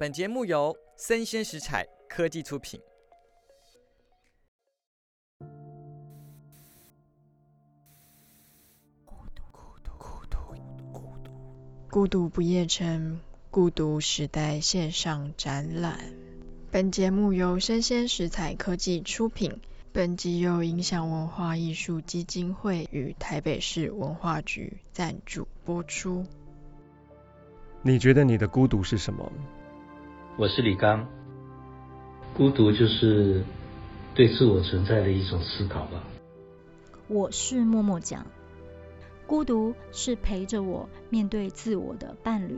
本节目由生鲜食材科技出品。孤独不夜城，孤独时代线上展览。本节目由生鲜食材科技出品，本集由影响文化艺术基金会与台北市文化局赞助播出。你觉得你的孤独是什么？我是李刚，孤独就是对自我存在的一种思考吧。我是默默讲，孤独是陪着我面对自我的伴侣。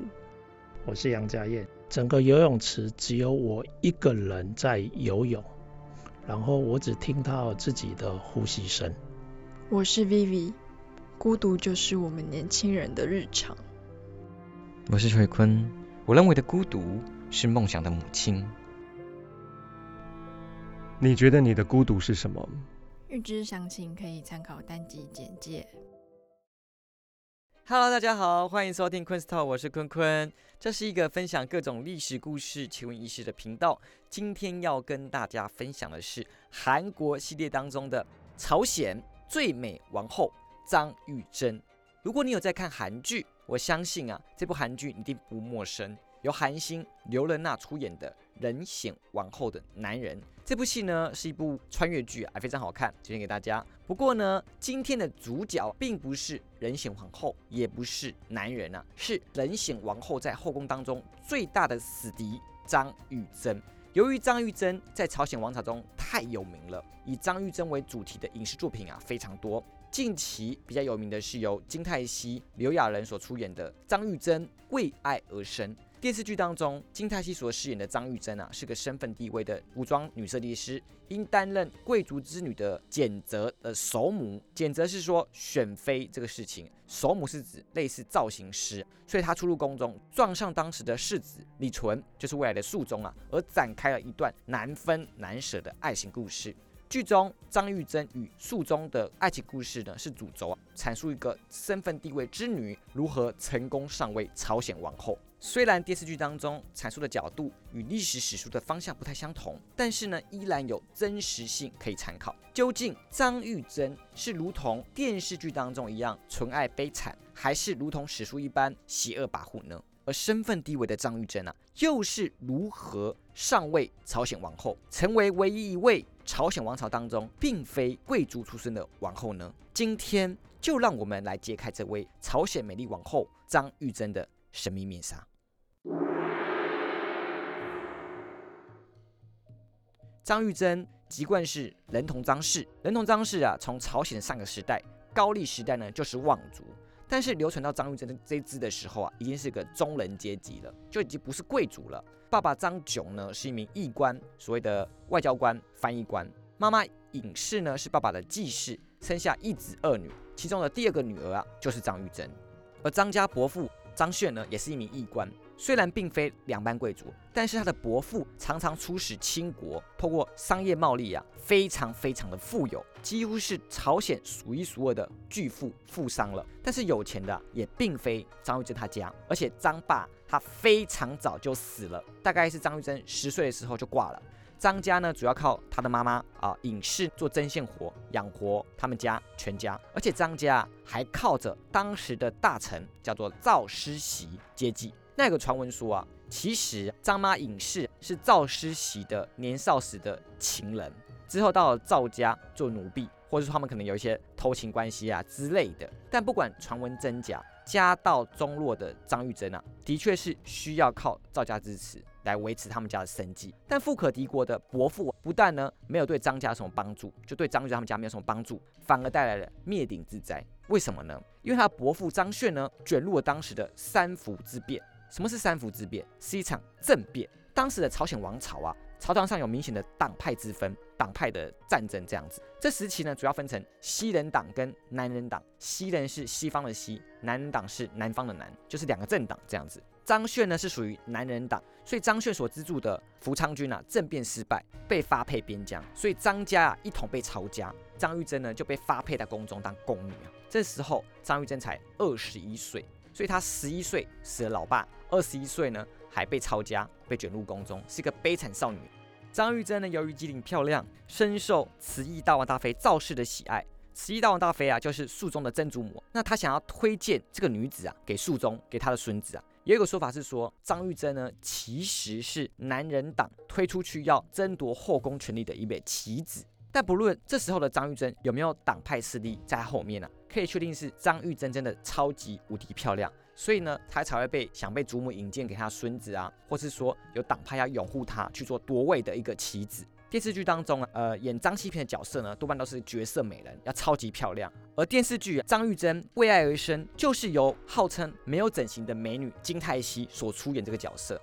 我是杨家燕，整个游泳池只有我一个人在游泳，然后我只听到自己的呼吸声。我是 Vivi，孤独就是我们年轻人的日常。我是慧坤，我认为的孤独是梦想的母亲。你觉得你的孤独是什么？预知详情可以参考单集简介。Hello，大家好，欢迎收听昆 Talk，我是坤坤。这是一个分享各种历史故事、奇闻异事的频道。今天要跟大家分享的是韩国系列当中的朝鲜最美王后张玉珍。如果你有在看韩剧，我相信啊，这部韩剧一定不陌生。由韩星刘仁娜出演的《人显王后的男人》这部戏呢，是一部穿越剧啊，非常好看，推荐给大家。不过呢，今天的主角并不是仁显皇后，也不是男人啊，是仁显王后在后宫当中最大的死敌张玉珍。由于张玉珍在朝鲜王朝中太有名了，以张玉珍为主题的影视作品啊非常多。近期比较有名的是由金泰熙、刘亚仁所出演的《张玉珍为爱而生》。电视剧当中，金泰熙所饰演的张玉珍啊，是个身份地位的服装女设计师，因担任贵族之女的简泽的首母。简泽是说选妃这个事情，首母是指类似造型师，所以她出入宫中，撞上当时的世子李纯，就是未来的肃宗啊，而展开了一段难分难舍的爱情故事。剧中张玉珍与肃宗的爱情故事呢，是主轴啊，阐述一个身份地位之女如何成功上位朝鲜王后。虽然电视剧当中阐述的角度与历史史书的方向不太相同，但是呢，依然有真实性可以参考。究竟张玉珍是如同电视剧当中一样纯爱悲惨，还是如同史书一般邪恶跋扈呢？而身份低微的张玉珍啊，又是如何上位朝鲜王后，成为唯一一位朝鲜王朝当中并非贵族出身的王后呢？今天就让我们来揭开这位朝鲜美丽王后张玉珍的神秘面纱。张玉珍籍贯是仁同张氏，仁同张氏啊，从朝鲜上个时代高丽时代呢，就是望族。但是流传到张玉珍这支的时候啊，已经是个中人阶级了，就已经不是贵族了。爸爸张炯呢是一名义官，所谓的外交官、翻译官。妈妈尹氏呢是爸爸的继室，生下一子二女，其中的第二个女儿啊就是张玉珍。而张家伯父张炫呢也是一名义官，虽然并非两般贵族，但是他的伯父常常出使清国，透过商业贸易啊，非常非常的富有，几乎是朝鲜数一数二的巨富富商了。但是有钱的也并非张玉珍他家，而且张爸他非常早就死了，大概是张玉珍十岁的时候就挂了。张家呢，主要靠他的妈妈啊尹氏做针线活养活他们家全家，而且张家还靠着当时的大臣叫做赵师席接济。那个传闻说啊，其实张妈尹氏是赵师席的年少时的情人，之后到了赵家做奴婢，或者说他们可能有一些偷情关系啊之类的。但不管传闻真假，家道中落的张玉珍啊，的确是需要靠赵家支持。来维持他们家的生计，但富可敌国的伯父不但呢没有对张家有什么帮助，就对张玉珍他们家没有什么帮助，反而带来了灭顶之灾。为什么呢？因为他伯父张炫呢卷入了当时的三福之变。什么是三伏之变？是一场政变。当时的朝鲜王朝啊，朝堂上有明显的党派之分，党派的战争这样子。这时期呢，主要分成西人党跟南人党。西人是西方的西，南人党是南方的南，就是两个政党这样子。张炫呢是属于南人党，所以张炫所资助的福昌军啊政变失败，被发配边疆，所以张家啊一同被抄家。张玉珍呢就被发配到宫中当宫女啊。这时候张玉珍才二十一岁，所以她十一岁死了老爸，二十一岁呢还被抄家，被卷入宫中，是一个悲惨少女。张玉珍呢，由于机灵漂亮，深受慈禧大王大妃赵氏的喜爱。慈禧大王大妃啊，就是肃宗的曾祖母。那她想要推荐这个女子啊，给肃宗，给他的孙子啊。也有个说法是说，张玉珍呢，其实是男人党推出去要争夺后宫权力的一枚棋子。但不论这时候的张玉珍有没有党派势力在后面呢，可以确定是张玉珍真的超级无敌漂亮，所以呢，她才会被想被祖母引荐给她孙子啊，或是说有党派要拥护她去做夺位的一个棋子。电视剧当中啊，呃，演张欺骗的角色呢，多半都是绝色美人，要超级漂亮。而电视剧张玉珍为爱而生，就是由号称没有整形的美女金泰熙所出演这个角色。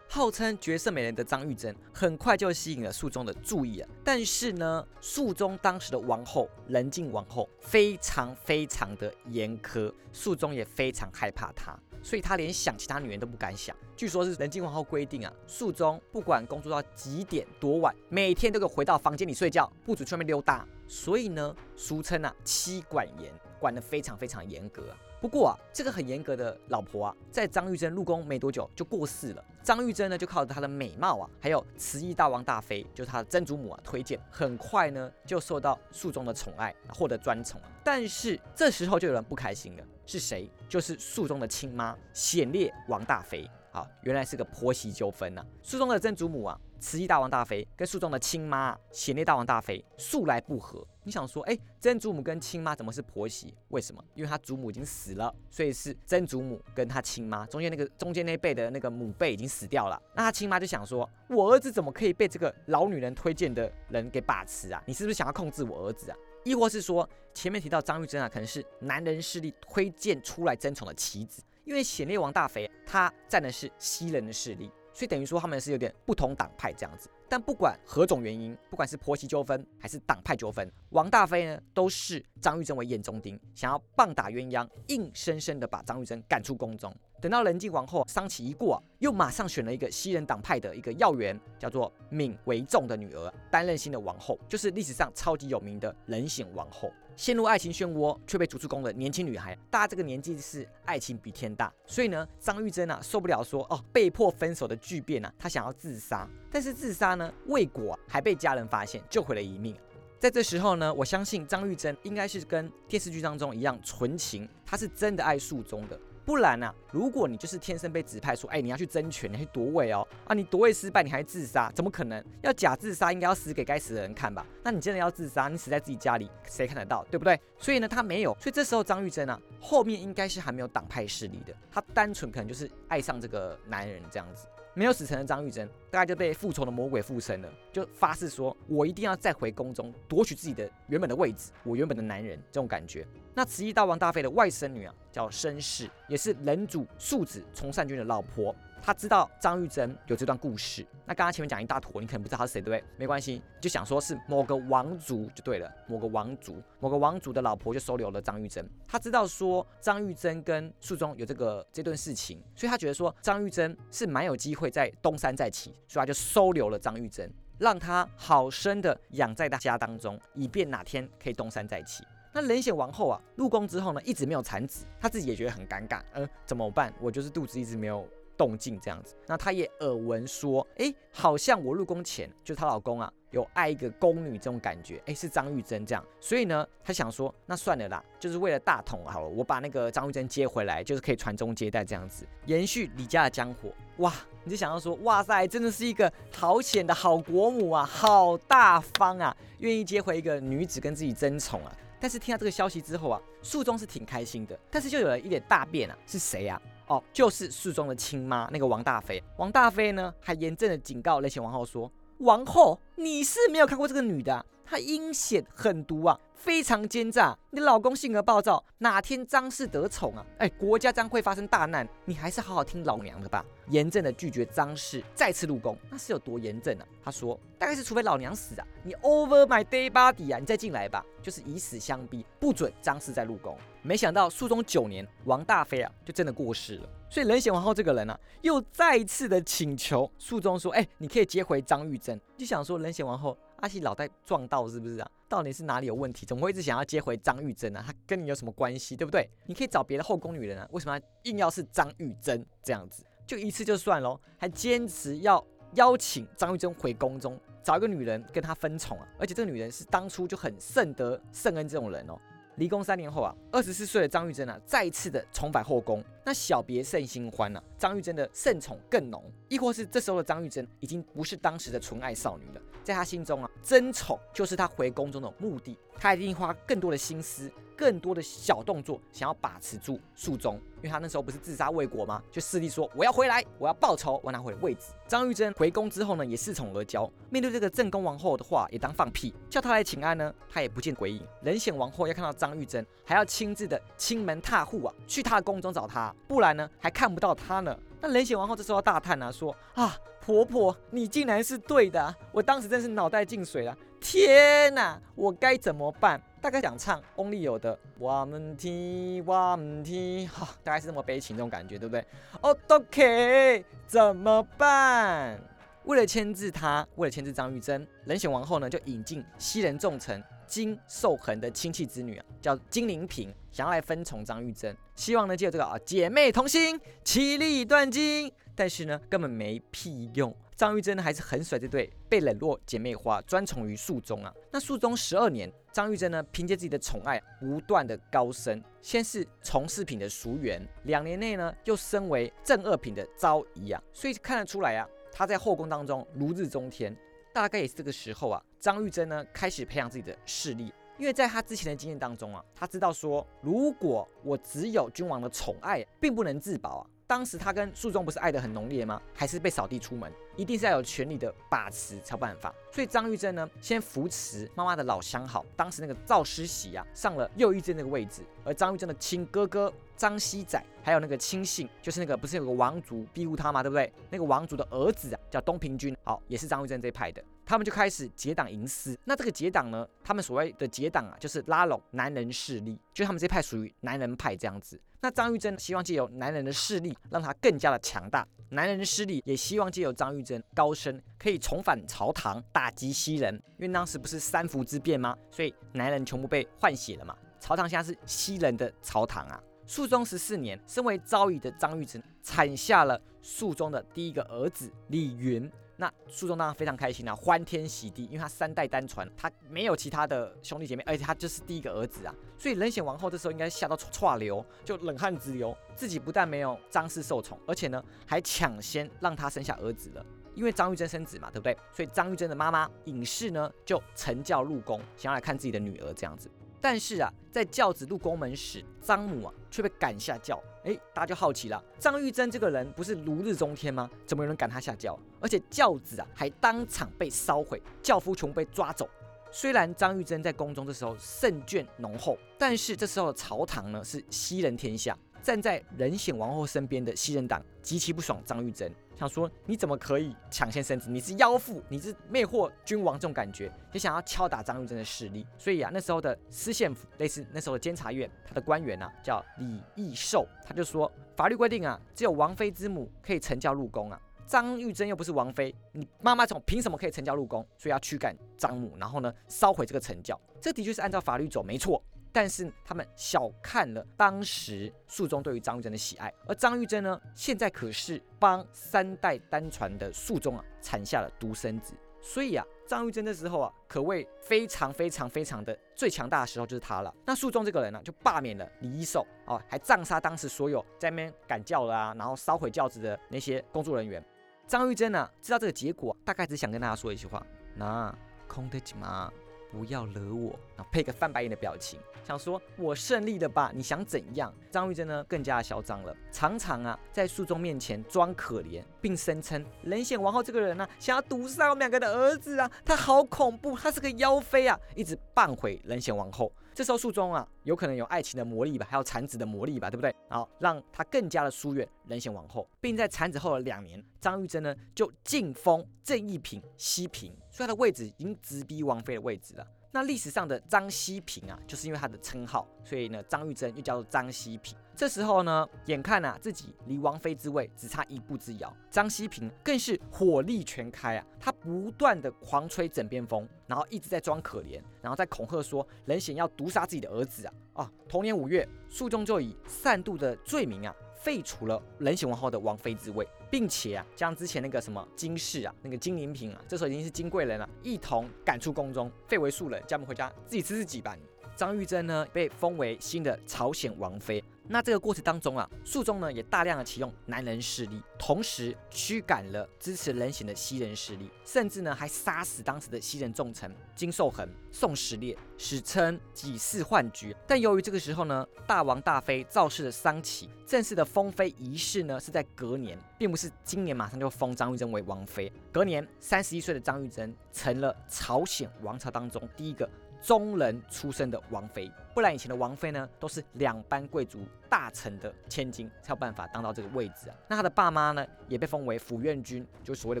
号称绝色美人的张玉珍，很快就吸引了肃宗的注意了。但是呢，肃宗当时的王后仁静王后非常非常的严苛，肃宗也非常害怕她。所以他连想其他女人都不敢想。据说是仁静王后规定啊，肃宗不管工作到几点多晚，每天都给回到房间里睡觉，不准去外面溜达。所以呢，俗称啊妻管严，管得非常非常严格。不过啊，这个很严格的老婆啊，在张玉珍入宫没多久就过世了。张玉珍呢，就靠着她的美貌啊，还有慈禧大王大妃，就是她的曾祖母啊推荐，很快呢就受到肃宗的宠爱，获得专宠。但是这时候就有人不开心了，是谁？就是肃宗的亲妈显烈王大妃。好，原来是个婆媳纠纷呐。肃宗的曾祖母啊。慈禧大王大妃跟肃宗的亲妈显烈大王大妃素来不和。你想说，哎，曾祖母跟亲妈怎么是婆媳？为什么？因为他祖母已经死了，所以是曾祖母跟他亲妈中间那个中间那辈的那个母辈已经死掉了。那他亲妈就想说，我儿子怎么可以被这个老女人推荐的人给把持啊？你是不是想要控制我儿子啊？亦或是说，前面提到张玉珍啊，可能是男人势力推荐出来争宠的棋子？因为显烈王大妃她占的是西人的势力。所以等于说他们是有点不同党派这样子，但不管何种原因，不管是婆媳纠纷还是党派纠纷，王大飞呢都视张玉珍为眼中钉，想要棒打鸳鸯，硬生生的把张玉珍赶出宫中。等到仁静王后丧期一过，又马上选了一个西人党派的一个要员，叫做闵为仲的女儿担任新的王后，就是历史上超级有名的仁显王后。陷入爱情漩涡却被逐出宫的年轻女孩，大家这个年纪是爱情比天大，所以呢，张玉珍啊受不了说哦被迫分手的巨变啊，她想要自杀，但是自杀呢未果，还被家人发现，救回了一命。在这时候呢，我相信。张玉珍应该是跟电视剧当中一样纯情，她是真的爱肃宗的。不然呢？如果你就是天生被指派说，哎，你要去争权，你要去夺位哦，啊，你夺位失败，你还自杀，怎么可能？要假自杀，应该要死给该死的人看吧？那你真的要自杀，你死在自己家里，谁看得到，对不对？所以呢，他没有，所以这时候张玉珍啊，后面应该是还没有党派势力的，他单纯可能就是爱上这个男人这样子。没有死成的张玉珍，大概就被复仇的魔鬼附身了，就发誓说：“我一定要再回宫中夺取自己的原本的位置，我原本的男人。”这种感觉。那慈禧大王大妃的外甥女啊，叫申氏，也是人主庶子崇善君的老婆。他知道张玉珍有这段故事，那刚刚前面讲一大坨，你可能不知道他是谁，对不对？没关系，就想说是某个王族就对了，某个王族，某个王族的老婆就收留了张玉珍。他知道说张玉珍跟肃宗有这个这段事情，所以他觉得说张玉珍是蛮有机会在东山再起，所以他就收留了张玉珍，让他好生的养在他家当中，以便哪天可以东山再起。那冷血王后啊，入宫之后呢，一直没有产子，她自己也觉得很尴尬，呃，怎么办？我就是肚子一直没有。动静这样子，那她也耳闻说，哎，好像我入宫前，就她老公啊，有爱一个宫女这种感觉，哎，是张玉珍这样，所以呢，她想说，那算了啦，就是为了大统好了，我把那个张玉珍接回来，就是可以传宗接代这样子，延续李家的香火。哇，你就想到说，哇塞，真的是一个好险的好国母啊，好大方啊，愿意接回一个女子跟自己争宠啊。但是听到这个消息之后啊，肃宗是挺开心的，但是就有了一点大变啊，是谁呀？哦，就是肃宗的亲妈，那个王大妃。王大妃呢，还严正的警告雷玄王后说：“王后，你是没有看过这个女的，她阴险狠毒啊。”非常奸诈，你老公性格暴躁，哪天张氏得宠啊？哎，国家将会发生大难，你还是好好听老娘的吧。严正的拒绝张氏再次入宫，那是有多严正啊？他说，大概是除非老娘死啊，你 over my day body 啊，你再进来吧，就是以死相逼，不准张氏再入宫。没想到肃宗九年，王大妃啊，就真的过世了。所以仁显皇后这个人啊，又再一次的请求肃宗说，哎，你可以接回张玉珍。就想说仁显王后。阿喜脑袋撞到是不是啊？到底是哪里有问题？怎么会一直想要接回张玉珍呢？她跟你有什么关系，对不对？你可以找别的后宫女人啊，为什么硬要是张玉珍这样子？就一次就算喽，还坚持要邀请张玉珍回宫中，找一个女人跟她分宠啊，而且这个女人是当初就很圣德圣恩这种人哦。离宫三年后啊，二十四岁的张玉珍啊，再一次的重返后宫，那小别胜新欢啊，张玉珍的盛宠更浓，亦或是这时候的张玉珍已经不是当时的纯爱少女了，在她心中啊，争宠就是她回宫中的目的，她一定花更多的心思。更多的小动作，想要把持住肃宗，因为他那时候不是自杀未果吗？就势力说我要回来，我要报仇，我拿回位置。张玉珍回宫之后呢，也恃宠而骄，面对这个正宫王后的话也当放屁，叫他来请安呢，他也不见鬼影。仁显王后要看到张玉珍，还要亲自的亲门踏户啊，去他的宫中找他，不然呢还看不到他呢。那仁显王后这时候大叹啊，说啊婆婆，你竟然是对的，我当时真是脑袋进水了，天哪，我该怎么办？大概想唱 Only 有的我们听我们听，好，大概是这么悲情这种感觉，对不对？OK，怎么办？为了牵制他，为了牵制张玉珍，仁显王后呢就引进西人重臣金寿恒的亲戚之女啊，叫金陵嫔，想要来分宠张玉珍，希望呢借这个啊姐妹同心，其利断金。但是呢根本没屁用。张玉珍呢还是很甩这对被冷落姐妹花，专宠于肃宗啊。那肃宗十二年，张玉珍呢凭借自己的宠爱不断的高升，先是从四品的淑媛，两年内呢又升为正二品的昭仪啊。所以看得出来啊，她在后宫当中如日中天。大概也是这个时候啊，张玉珍呢开始培养自己的势力，因为在她之前的经验当中啊，她知道说，如果我只有君王的宠爱，并不能自保啊。当时他跟肃宗不是爱得很浓烈吗？还是被扫地出门？一定是要有权力的把持才有办法。所以张玉珍呢，先扶持妈妈的老相好，当时那个赵师喜啊，上了右玉正那个位置。而张玉珍的亲哥哥张熙载，还有那个亲信，就是那个不是有个王族庇护他吗？对不对？那个王族的儿子啊，叫东平君，好，也是张玉珍这一派的。他们就开始结党营私。那这个结党呢，他们所谓的结党啊，就是拉拢男人势力，就他们这派属于男人派这样子。那张玉珍希望借由男人的势力，让他更加的强大；男人的势力也希望借由张玉珍高升，可以重返朝堂，打击西人。因为当时不是三伏之变吗？所以男人全部被换血了嘛。朝堂现在是西人的朝堂啊。肃宗十四年，身为昭仪的张玉珍产下了肃宗的第一个儿子李云。那书中当然非常开心啊，欢天喜地，因为他三代单传，他没有其他的兄弟姐妹，而且他就是第一个儿子啊，所以冷显王后这时候应该吓到歘流，就冷汗直流。自己不但没有张氏受宠，而且呢还抢先让他生下儿子了，因为张玉珍生子嘛，对不对？所以张玉珍的妈妈尹氏呢就承教入宫，想要来看自己的女儿这样子。但是啊，在教子入宫门时，张母啊却被赶下轿。哎，大家就好奇了，张玉珍这个人不是如日中天吗？怎么有人赶他下轿？而且轿子啊还当场被烧毁，轿夫全部被抓走。虽然张玉珍在宫中的时候圣眷浓厚，但是这时候的朝堂呢是西人天下。站在仁显王后身边的西人党极其不爽张玉珍，想说你怎么可以抢先生子？你是妖妇，你是魅惑君王这种感觉，也想要敲打张玉珍的势力。所以啊，那时候的司宪府，类似那时候的监察院，他的官员啊叫李义寿，他就说法律规定啊，只有王妃之母可以成教入宫啊。张玉珍又不是王妃，你妈妈从凭什么可以成教入宫？所以要驱赶张母，然后呢烧毁这个成教。这的确是按照法律走，没错。但是他们小看了当时肃宗对于张玉珍的喜爱，而张玉珍呢，现在可是帮三代单传的肃宗啊产下了独生子，所以啊，张玉珍的时候啊，可谓非常非常非常的最强大的时候就是他了。那肃宗这个人呢，就罢免了李一寿哦，还葬杀当时所有在那边赶教的啊，然后烧毁轿子的那些工作人员。张玉珍呢，知道这个结果，大概只想跟大家说一句话：那空得起吗？不要惹我，然后配个翻白眼的表情，想说我胜利了吧？你想怎样？张玉珍呢更加嚣张了，常常啊在肃宗面前装可怜，并声称仁显王后这个人呢想要毒杀我们两个的儿子啊，他好恐怖，他是个妖妃啊，一直扮回仁显王后。这时候肃宗啊有可能有爱情的魔力吧，还有产子的魔力吧，对不对？好，让他更加的疏远人贤王后，并在产子后的两年，张玉珍呢就晋封正义嫔熹嫔。所以他的位置已经直逼王妃的位置了。那历史上的张西平啊，就是因为他的称号，所以呢，张玉珍又叫做张西平。这时候呢，眼看啊自己离王妃之位只差一步之遥，张希平更是火力全开啊，他不断的狂吹枕边风，然后一直在装可怜，然后在恐吓说冷显要毒杀自己的儿子啊啊！同年五月，肃宗就以擅妒的罪名啊。废除了仁显王后的王妃之位，并且啊，将之前那个什么金氏啊，那个金陵嫔啊，这时候已经是金贵人了，一同赶出宫中，废为庶人，叫他们回家自己吃自己吧。张玉珍呢，被封为新的朝鲜王妃。那这个过程当中啊，肃宗呢也大量的启用男人势力，同时驱赶了支持仁显的西人势力，甚至呢还杀死当时的西人重臣金寿恒、宋时烈，史称几世幻局。但由于这个时候呢，大王大妃赵氏的丧期，正式的封妃仪式呢是在隔年，并不是今年马上就封张玉珍为王妃。隔年，三十一岁的张玉珍成了朝鲜王朝当中第一个。中人出身的王妃，不然以前的王妃呢，都是两班贵族大臣的千金才有办法当到这个位置啊。那他的爸妈呢，也被封为府院君，就所谓的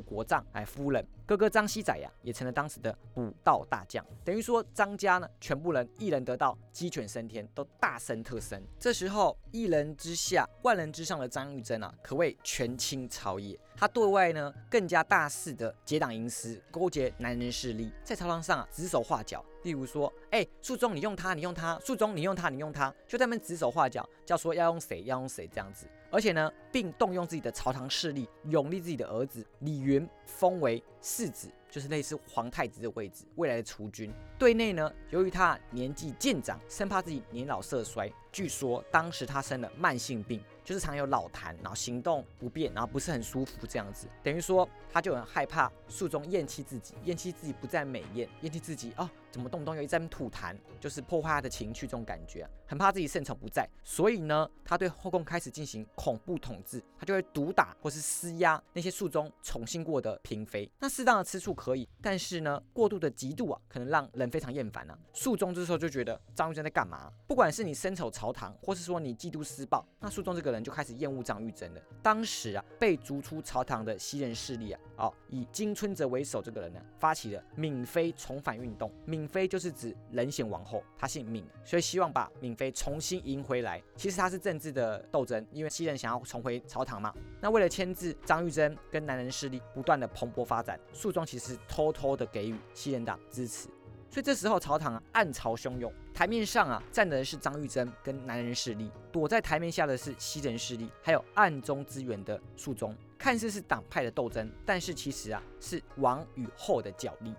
国丈哎夫人。哥哥张熙载呀，也成了当时的武道大将。等于说张家呢，全部人一人得道，鸡犬升天，都大升特升。这时候一人之下，万人之上的张玉珍啊，可谓权倾朝野。他对外呢，更加大肆的结党营私，勾结男人势力，在朝堂上啊指手画脚。例如说，哎，肃宗你用他，你用他；肃宗你用他，你用他，就在那边指手画脚，叫说要用谁，要用谁这样子。而且呢，并动用自己的朝堂势力，拥立自己的儿子李云封为世子，就是类似皇太子的位置，未来的储君。对内呢，由于他年纪渐长，生怕自己年老色衰，据说当时他生了慢性病。就是常有老痰，然后行动不便，然后不是很舒服这样子，等于说他就很害怕肃宗厌弃自己，厌弃自己不再美艳，厌弃自己哦，怎么动不动有一阵吐痰，就是破坏他的情绪这种感觉，很怕自己圣宠不在，所以呢，他对后宫开始进行恐怖统治，他就会毒打或是施压那些肃宗宠幸过的嫔妃。那适当的吃醋可以，但是呢，过度的嫉妒啊，可能让人非常厌烦啊。肃宗这时候就觉得张玉珍在干嘛？不管是你深仇朝堂，或是说你嫉妒施暴，那肃宗这个人。就开始厌恶张玉珍了。当时啊，被逐出朝堂的西人势力啊，哦，以金春泽为首，这个人呢，发起了闵妃重返运动。闵敏妃就是指仁显王后，她姓闵，所以希望把闵妃重新迎回来。其实她是政治的斗争，因为西人想要重回朝堂嘛。那为了牵制张玉珍，跟男人势力不断的蓬勃发展，肃宗其实偷偷的给予西人党支持。所以这时候朝堂啊暗潮汹涌，台面上啊站的是张玉珍跟男人势力，躲在台面下的是西人势力，还有暗中支援的肃宗。看似是党派的斗争，但是其实啊是王与后的角力。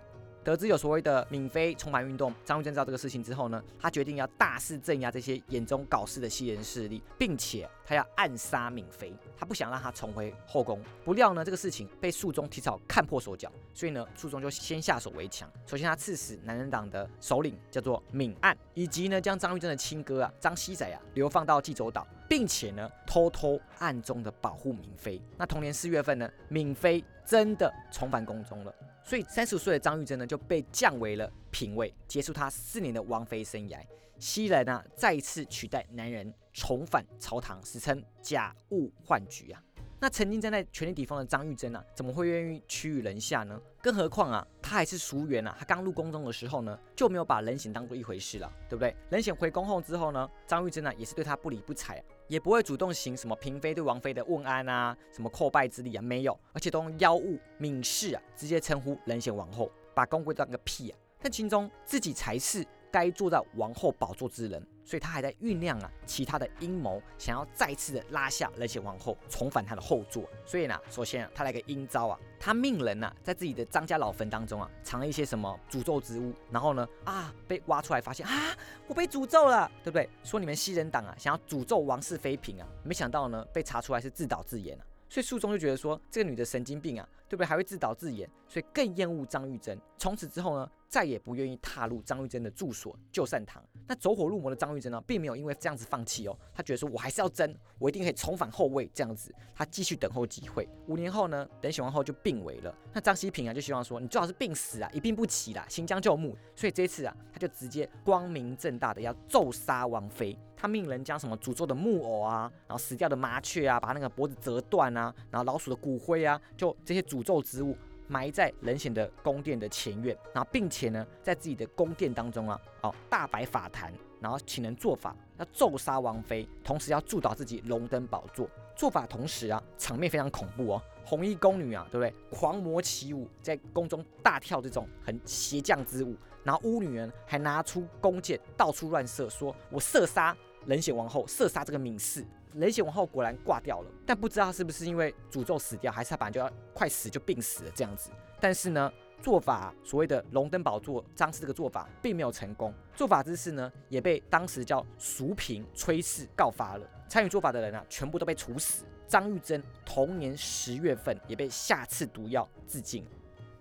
得知有所谓的闵妃重返运动，张玉珍知道这个事情之后呢，他决定要大肆镇压这些眼中搞事的西人势力，并且他要暗杀闵妃，他不想让他重回后宫。不料呢，这个事情被肃宗提早看破手脚，所以呢，肃宗就先下手为强。首先，他刺死男人党的首领叫做闵案，以及呢，将张玉珍的亲哥啊张熙载啊流放到济州岛，并且呢，偷偷暗中的保护闵妃。那同年四月份呢，闵妃真的重返宫中了。所以三十岁的张玉珍呢就被降为了嫔位，结束她四年的王妃生涯。西人呢再一次取代男人重返朝堂，史称假物换局啊。那曾经站在权力底方的张玉珍啊，怎么会愿意屈于人下呢？更何况啊，他还是淑媛啊，他刚入宫中的时候呢，就没有把人显当做一回事了，对不对？人显回宫后之后呢，张玉珍呢也是对他不理不睬，也不会主动行什么嫔妃对王妃的问安啊，什么叩拜之礼啊，没有，而且都用妖物敏氏啊，直接称呼人显王后，把宫规当个屁啊！但心中自己才是该坐在王后宝座之人。所以他还在酝酿啊，其他的阴谋，想要再次的拉下仁显王后，重返他的后座。所以呢，首先啊，他来个阴招啊，他命人呐，在自己的张家老坟当中啊，藏了一些什么诅咒之物，然后呢，啊，被挖出来发现啊，我被诅咒了，对不对？说你们西人党啊，想要诅咒王室妃嫔啊，没想到呢，被查出来是自导自演啊。所以肃宗就觉得说，这个女的神经病啊，对不对？还会自导自演，所以更厌恶张玉珍。从此之后呢，再也不愿意踏入张玉珍的住所旧善堂。那走火入魔的张玉珍呢，并没有因为这样子放弃哦，他觉得说我还是要争，我一定可以重返后位。这样子，他继续等候机会。五年后呢，等喜王后就病危了。那张熙平啊，就希望说，你最好是病死啊，一病不起啦，行将就木。所以这次啊，他就直接光明正大的要咒杀王妃。他命人将什么诅咒的木偶啊，然后死掉的麻雀啊，把那个脖子折断啊，然后老鼠的骨灰啊，就这些诅咒之物埋在冷显的宫殿的前院，然后并且呢，在自己的宫殿当中啊，哦，大摆法坛，然后请人做法，要咒杀王妃，同时要祝祷自己龙登宝座。做法同时啊，场面非常恐怖哦，红衣宫女啊，对不对？狂魔起舞，在宫中大跳这种很邪将之舞，然后巫女人还拿出弓箭到处乱射，说我射杀冷血王后，射杀这个敏氏。冷血王后果然挂掉了，但不知道是不是因为诅咒死掉，还是他本来就要快死就病死了这样子。但是呢，做法所谓的龙登宝座张氏这个做法并没有成功，做法之事呢也被当时叫淑嫔崔氏告发了。参与做法的人啊，全部都被处死。张玉珍同年十月份也被下赐毒药自尽。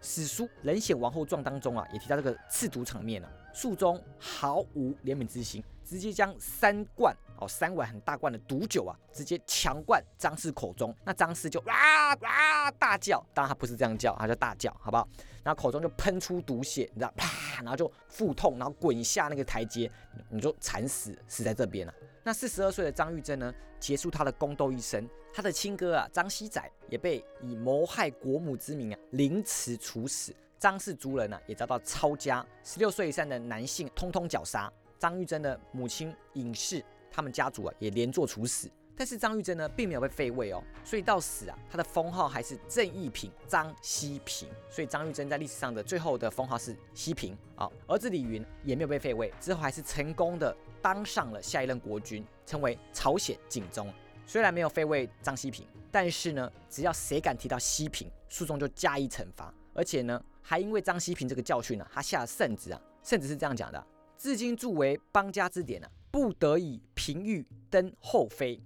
史书《冷血王后传》当中啊，也提到这个刺毒场面啊，术中毫无怜悯之心。直接将三罐哦，三碗很大罐的毒酒啊，直接强灌张氏口中，那张氏就哇哇大叫，当然他不是这样叫，他就大叫，好不好？然后口中就喷出毒血，你知道，啪，然后就腹痛，然后滚下那个台阶，你就惨死，死在这边了。那四十二岁的张玉珍呢，结束他的宫斗一生，他的亲哥啊张熙载也被以谋害国母之名啊凌迟处死，张氏族人呢也遭到抄家，十六岁以上的男性通通绞杀。张玉珍的母亲尹氏，他们家族啊也连坐处死，但是张玉珍呢并没有被废位哦，所以到死啊，他的封号还是正义嫔张熙平，所以张玉珍在历史上的最后的封号是熙嫔啊。儿子李云也没有被废位，之后还是成功的当上了下一任国君，成为朝鲜景宗。虽然没有废位张熙平，但是呢，只要谁敢提到熙嫔，书中就加以惩罚，而且呢，还因为张熙平这个教训呢，他下了圣旨啊，圣旨是这样讲的。至今著为邦家之典啊，不得以平玉登后妃。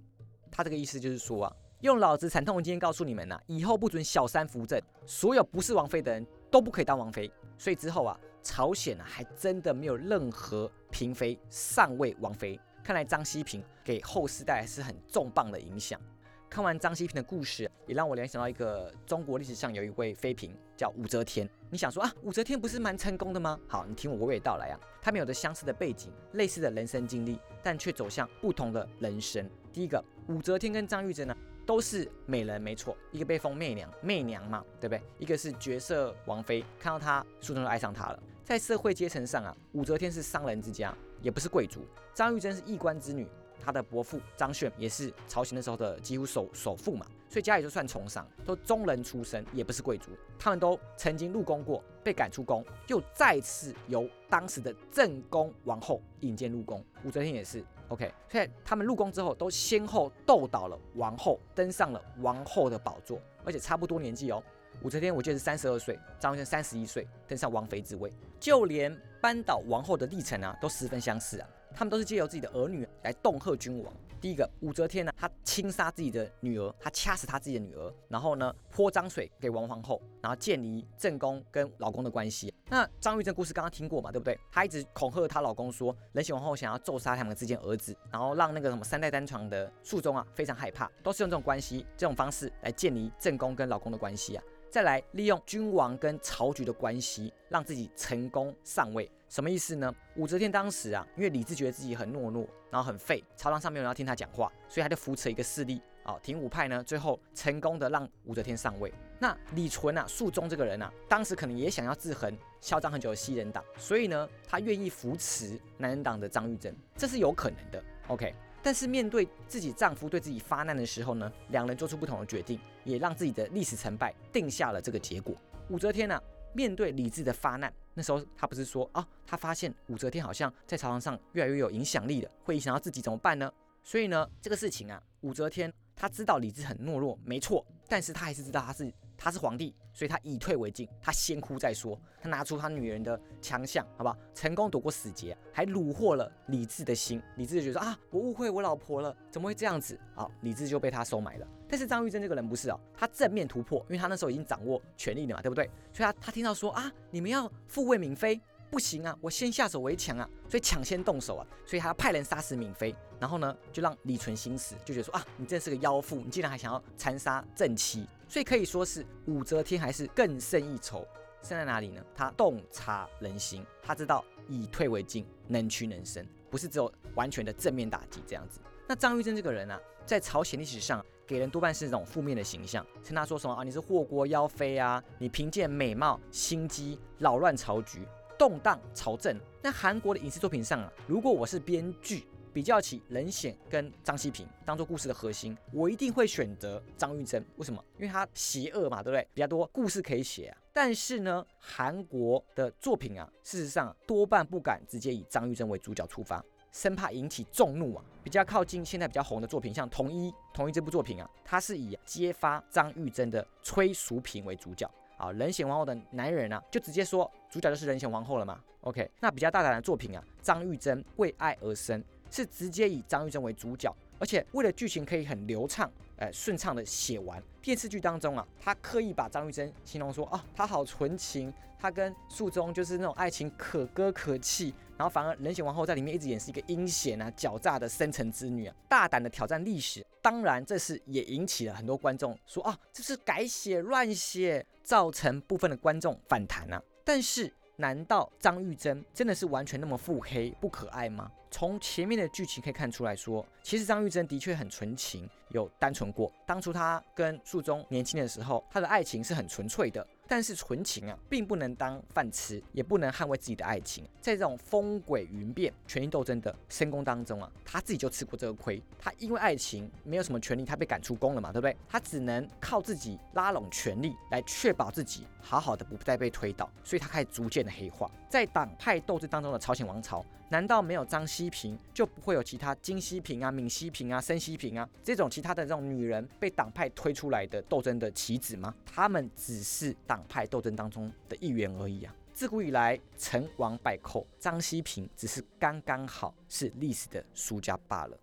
他这个意思就是说啊，用老子惨痛的经验告诉你们呐，以后不准小三扶正，所有不是王妃的人都不可以当王妃。所以之后啊，朝鲜啊还真的没有任何嫔妃上位王妃。看来张熙嫔给后世带来是很重磅的影响。看完张熙嫔的故事，也让我联想到一个中国历史上有一位妃嫔叫武则天。你想说啊，武则天不是蛮成功的吗？好，你听我娓娓道来啊。他们有着相似的背景，类似的人生经历，但却走向不同的人生。第一个，武则天跟张玉珍呢，都是美人，没错，一个被封媚娘，媚娘嘛，对不对？一个是绝色王妃，看到她，书中就爱上她了。在社会阶层上啊，武则天是商人之家，也不是贵族；张玉珍是一官之女。他的伯父张炫也是朝鲜的时候的几乎首首富嘛，所以家里就算从商，都中人出身，也不是贵族。他们都曾经入宫过，被赶出宫，又再次由当时的正宫王后引荐入宫。武则天也是 OK，所以他们入宫之后，都先后斗倒了王后，登上了王后的宝座，而且差不多年纪哦。武则天我记得是三十二岁，张玉珍三十一岁，登上王妃之位，就连扳倒王后的历程啊，都十分相似啊。他们都是借由自己的儿女来恫吓君王。第一个武则天呢，她亲杀自己的女儿，她掐死她自己的女儿，然后呢泼脏水给王皇后，然后建立正宫跟老公的关系。那张玉珍故事刚刚听过嘛，对不对？她一直恐吓她老公说，仁禧皇后想要咒杀他们之间儿子，然后让那个什么三代单传的肃宗啊非常害怕，都是用这种关系、这种方式来建立正宫跟老公的关系啊。再来利用君王跟朝局的关系，让自己成功上位，什么意思呢？武则天当时啊，因为李治觉得自己很懦弱，然后很废，朝堂上没有人要听他讲话，所以他就扶持一个势力啊，廷武派呢，最后成功的让武则天上位。那李纯啊，肃宗这个人啊，当时可能也想要制衡嚣张很久的西人党，所以呢，他愿意扶持南人党的张玉珍，这是有可能的。OK。但是面对自己丈夫对自己发难的时候呢，两人做出不同的决定，也让自己的历史成败定下了这个结果。武则天呢，面对李治的发难，那时候她不是说啊，她发现武则天好像在朝堂上越来越有影响力了，会影响到自己怎么办呢？所以呢，这个事情啊，武则天她知道李治很懦弱，没错，但是她还是知道他是。他是皇帝，所以他以退为进，他先哭再说。他拿出他女人的强项，好不好？成功躲过死劫，还虏获了李治的心。李治就觉得啊，我误会我老婆了，怎么会这样子？好，李治就被他收买了。但是张玉珍这个人不是哦，他正面突破，因为他那时候已经掌握权力了嘛，对不对？所以他他听到说啊，你们要复位闵妃。不行啊，我先下手为强啊，所以抢先动手啊，所以他要派人杀死敏妃，然后呢，就让李纯心死，就觉得说啊，你真是个妖妇，你竟然还想要残杀正妻，所以可以说是武则天还是更胜一筹，胜在哪里呢？他洞察人心，他知道以退为进，能屈能伸，不是只有完全的正面打击这样子。那张玉珍这个人啊，在朝鲜历史上给人多半是这种负面的形象，称他说什么啊，你是祸国妖妃啊，你凭借美貌心机扰乱朝局。动荡朝政。那韩国的影视作品上啊，如果我是编剧，比较起任显跟张希平当做故事的核心，我一定会选择张玉珍。为什么？因为他邪恶嘛，对不对？比较多故事可以写啊。但是呢，韩国的作品啊，事实上多半不敢直接以张玉珍为主角出发，生怕引起众怒啊。比较靠近现在比较红的作品，像《同一》，《同一》这部作品啊，它是以揭发张玉珍的崔淑嫔为主角。啊，人贤王后的男人啊，就直接说主角就是人贤皇后了嘛。OK，那比较大胆的作品啊，张玉珍为爱而生，是直接以张玉珍为主角，而且为了剧情可以很流畅，呃，顺畅的写完。电视剧当中啊，他刻意把张玉珍形容说啊，她好纯情，她跟肃宗就是那种爱情可歌可泣，然后反而仁显王后在里面一直演是一个阴险啊、狡诈的深沉之女啊，大胆的挑战历史。当然，这是也引起了很多观众说啊，这是改写乱写，造成部分的观众反弹啊。但是，难道张玉珍真的是完全那么腹黑不可爱吗？从前面的剧情可以看出来说，其实张玉珍的确很纯情，有单纯过。当初她跟肃宗年轻的时候，她的爱情是很纯粹的。但是纯情啊，并不能当饭吃，也不能捍卫自己的爱情。在这种风诡云变、权力斗争的深宫当中啊，他自己就吃过这个亏。他因为爱情没有什么权利，他被赶出宫了嘛，对不对？他只能靠自己拉拢权力，来确保自己好好的不再被推倒。所以他开始逐渐的黑化。在党派斗争当中的朝鲜王朝，难道没有张熙平，就不会有其他金熙平啊、闵熙平啊、申熙平啊这种其他的这种女人被党派推出来的斗争的棋子吗？他们只是党。党派斗争当中的一员而已啊！自古以来，成王败寇，张熙平只是刚刚好是历史的输家罢了。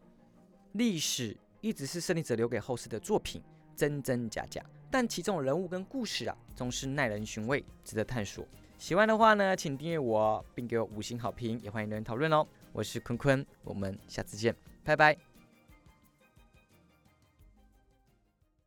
历史一直是胜利者留给后世的作品，真真假假，但其中人物跟故事啊，总是耐人寻味，值得探索。喜欢的话呢，请订阅我，并给我五星好评，也欢迎留言讨论哦。我是坤坤，我们下次见，拜拜。